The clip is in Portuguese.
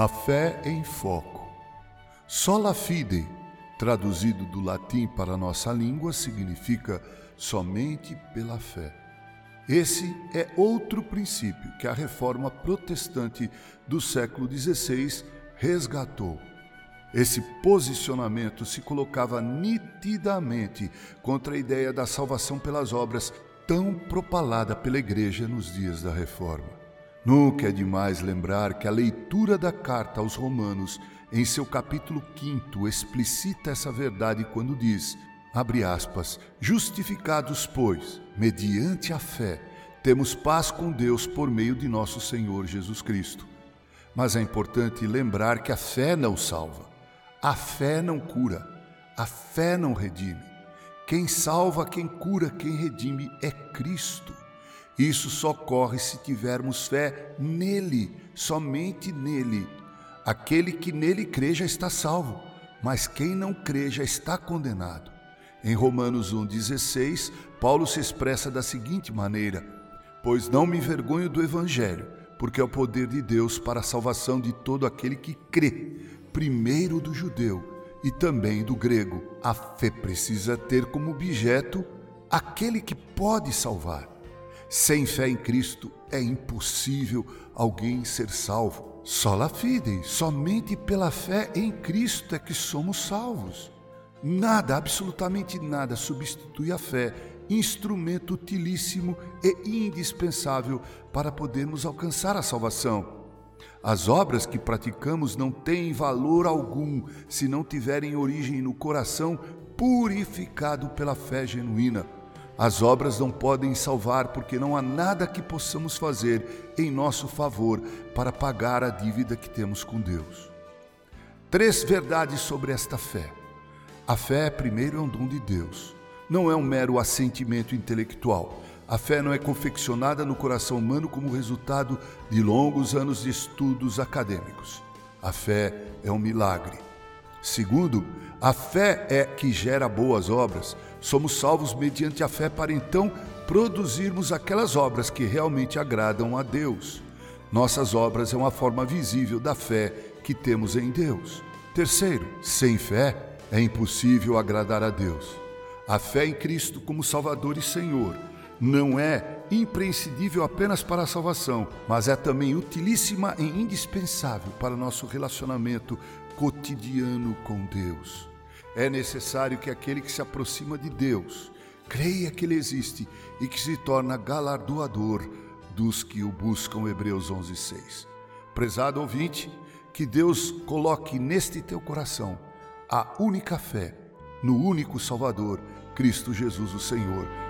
A fé em foco. Sola fide, traduzido do latim para a nossa língua, significa somente pela fé. Esse é outro princípio que a reforma protestante do século XVI resgatou. Esse posicionamento se colocava nitidamente contra a ideia da salvação pelas obras tão propalada pela Igreja nos dias da Reforma. Nunca é demais lembrar que a leitura da carta aos Romanos, em seu capítulo 5, explicita essa verdade quando diz: abre aspas, justificados, pois, mediante a fé, temos paz com Deus por meio de nosso Senhor Jesus Cristo. Mas é importante lembrar que a fé não salva, a fé não cura, a fé não redime. Quem salva, quem cura, quem redime é Cristo. Isso só ocorre se tivermos fé nele, somente nele. Aquele que nele crê já está salvo, mas quem não crê já está condenado. Em Romanos 1,16, Paulo se expressa da seguinte maneira: Pois não me envergonho do Evangelho, porque é o poder de Deus para a salvação de todo aquele que crê, primeiro do judeu e também do grego. A fé precisa ter como objeto aquele que pode salvar. Sem fé em Cristo é impossível alguém ser salvo. Sola fide, somente pela fé em Cristo é que somos salvos. Nada, absolutamente nada, substitui a fé, instrumento utilíssimo e indispensável para podermos alcançar a salvação. As obras que praticamos não têm valor algum se não tiverem origem no coração purificado pela fé genuína. As obras não podem salvar porque não há nada que possamos fazer em nosso favor para pagar a dívida que temos com Deus. Três verdades sobre esta fé. A fé, primeiro, é um dom de Deus. Não é um mero assentimento intelectual. A fé não é confeccionada no coração humano como resultado de longos anos de estudos acadêmicos. A fé é um milagre. Segundo, a fé é que gera boas obras. Somos salvos mediante a fé para então produzirmos aquelas obras que realmente agradam a Deus. Nossas obras é uma forma visível da fé que temos em Deus. Terceiro, sem fé é impossível agradar a Deus. A fé em Cristo como Salvador e Senhor não é imprescindível apenas para a salvação, mas é também utilíssima e indispensável para nosso relacionamento cotidiano com Deus. É necessário que aquele que se aproxima de Deus creia que Ele existe e que se torna galardoador dos que o buscam. Hebreus 11:6. Prezado ouvinte, que Deus coloque neste teu coração a única fé no único Salvador, Cristo Jesus o Senhor.